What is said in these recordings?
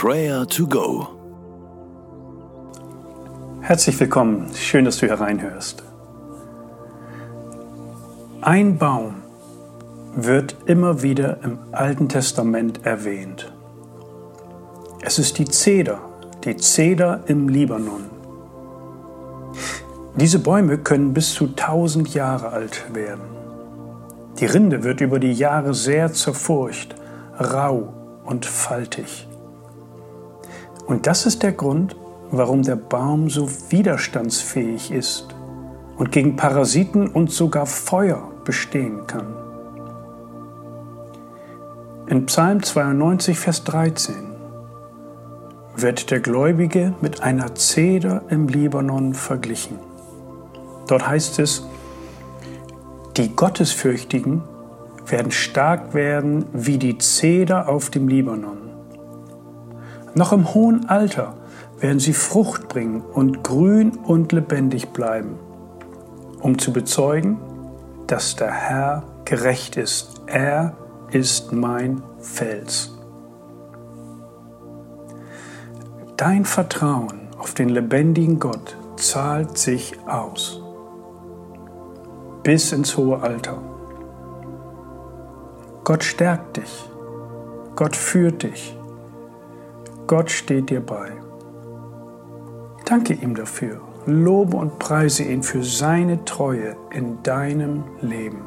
Prayer to Go. Herzlich willkommen, schön, dass du hereinhörst. Ein Baum wird immer wieder im Alten Testament erwähnt. Es ist die Zeder, die Zeder im Libanon. Diese Bäume können bis zu 1000 Jahre alt werden. Die Rinde wird über die Jahre sehr zerfurcht, rau und faltig. Und das ist der Grund, warum der Baum so widerstandsfähig ist und gegen Parasiten und sogar Feuer bestehen kann. In Psalm 92, Vers 13 wird der Gläubige mit einer Zeder im Libanon verglichen. Dort heißt es, die Gottesfürchtigen werden stark werden wie die Zeder auf dem Libanon. Noch im hohen Alter werden sie Frucht bringen und grün und lebendig bleiben, um zu bezeugen, dass der Herr gerecht ist. Er ist mein Fels. Dein Vertrauen auf den lebendigen Gott zahlt sich aus bis ins hohe Alter. Gott stärkt dich. Gott führt dich. Gott steht dir bei. Danke ihm dafür. Lobe und preise ihn für seine Treue in deinem Leben.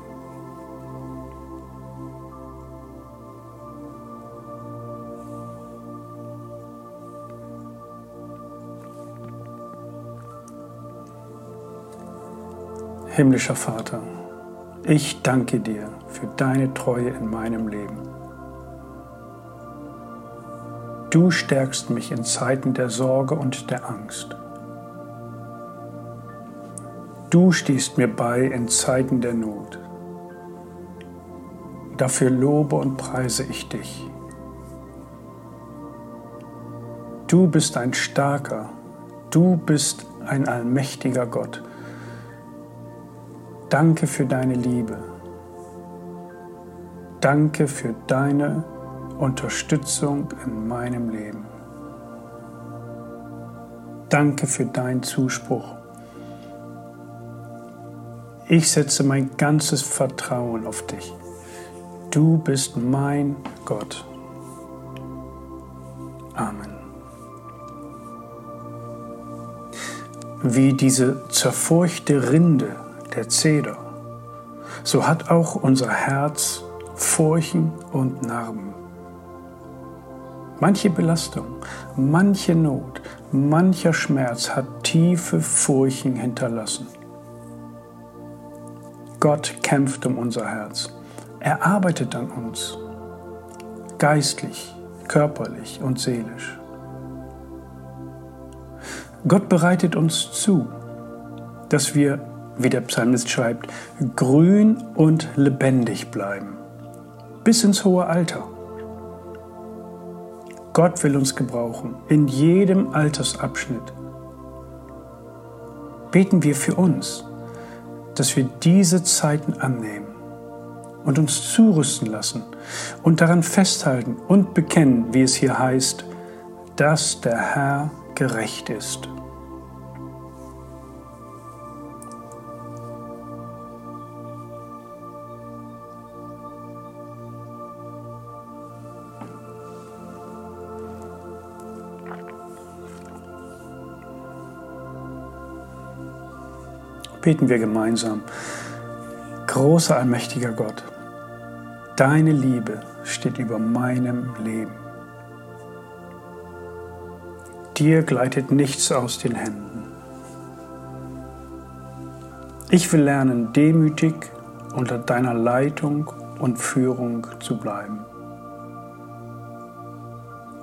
Himmlischer Vater, ich danke dir für deine Treue in meinem Leben. Du stärkst mich in Zeiten der Sorge und der Angst. Du stehst mir bei in Zeiten der Not. Dafür lobe und preise ich dich. Du bist ein starker, du bist ein allmächtiger Gott Danke für deine Liebe. Danke für deine Unterstützung in meinem Leben. Danke für deinen Zuspruch. Ich setze mein ganzes Vertrauen auf dich. Du bist mein Gott. Amen. Wie diese zerfurchte Rinde der Zeder, so hat auch unser Herz Furchen und Narben. Manche Belastung, manche Not, mancher Schmerz hat tiefe Furchen hinterlassen. Gott kämpft um unser Herz. Er arbeitet an uns, geistlich, körperlich und seelisch. Gott bereitet uns zu, dass wir wie der Psalmist schreibt, grün und lebendig bleiben, bis ins hohe Alter. Gott will uns gebrauchen, in jedem Altersabschnitt. Beten wir für uns, dass wir diese Zeiten annehmen und uns zurüsten lassen und daran festhalten und bekennen, wie es hier heißt, dass der Herr gerecht ist. Beten wir gemeinsam. Großer allmächtiger Gott, deine Liebe steht über meinem Leben. Dir gleitet nichts aus den Händen. Ich will lernen, demütig unter deiner Leitung und Führung zu bleiben.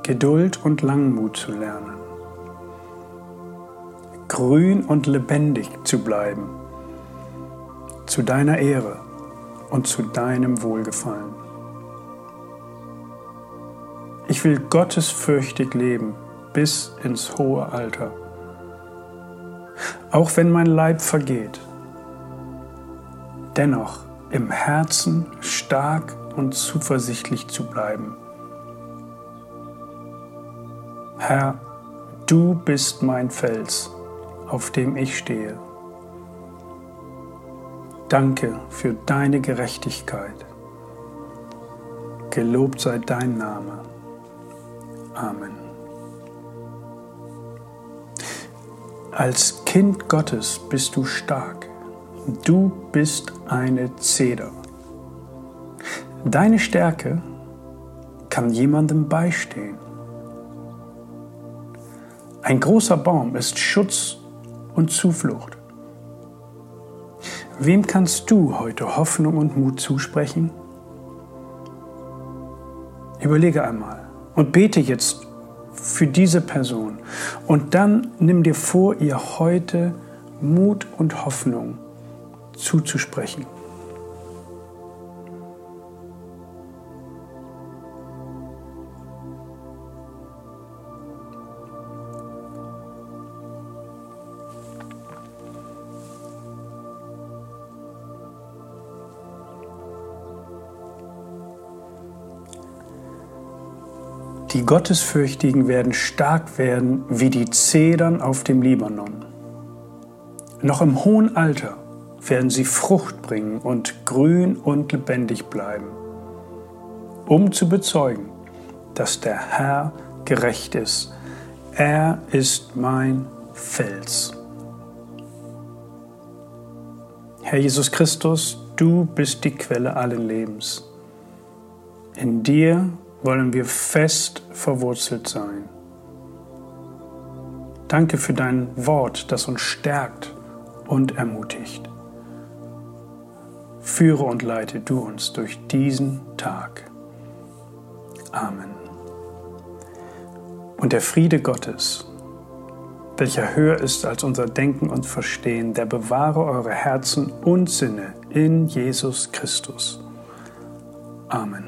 Geduld und Langmut zu lernen grün und lebendig zu bleiben, zu deiner Ehre und zu deinem Wohlgefallen. Ich will gottesfürchtig leben bis ins hohe Alter. Auch wenn mein Leib vergeht, dennoch im Herzen stark und zuversichtlich zu bleiben. Herr, du bist mein Fels, auf dem ich stehe. Danke für deine Gerechtigkeit. Gelobt sei dein Name. Amen. Als Kind Gottes bist du stark. Du bist eine Zeder. Deine Stärke kann jemandem beistehen. Ein großer Baum ist Schutz und Zuflucht. Wem kannst du heute Hoffnung und Mut zusprechen? Überlege einmal und bete jetzt für diese Person. Und dann nimm dir vor, ihr heute Mut und Hoffnung zuzusprechen. Die Gottesfürchtigen werden stark werden wie die Zedern auf dem Libanon. Noch im hohen Alter werden sie Frucht bringen und grün und lebendig bleiben, um zu bezeugen, dass der Herr gerecht ist. Er ist mein Fels. Herr Jesus Christus, du bist die Quelle allen Lebens. In dir wollen wir fest verwurzelt sein. Danke für dein Wort, das uns stärkt und ermutigt. Führe und leite du uns durch diesen Tag. Amen. Und der Friede Gottes, welcher höher ist als unser Denken und Verstehen, der bewahre eure Herzen und Sinne in Jesus Christus. Amen.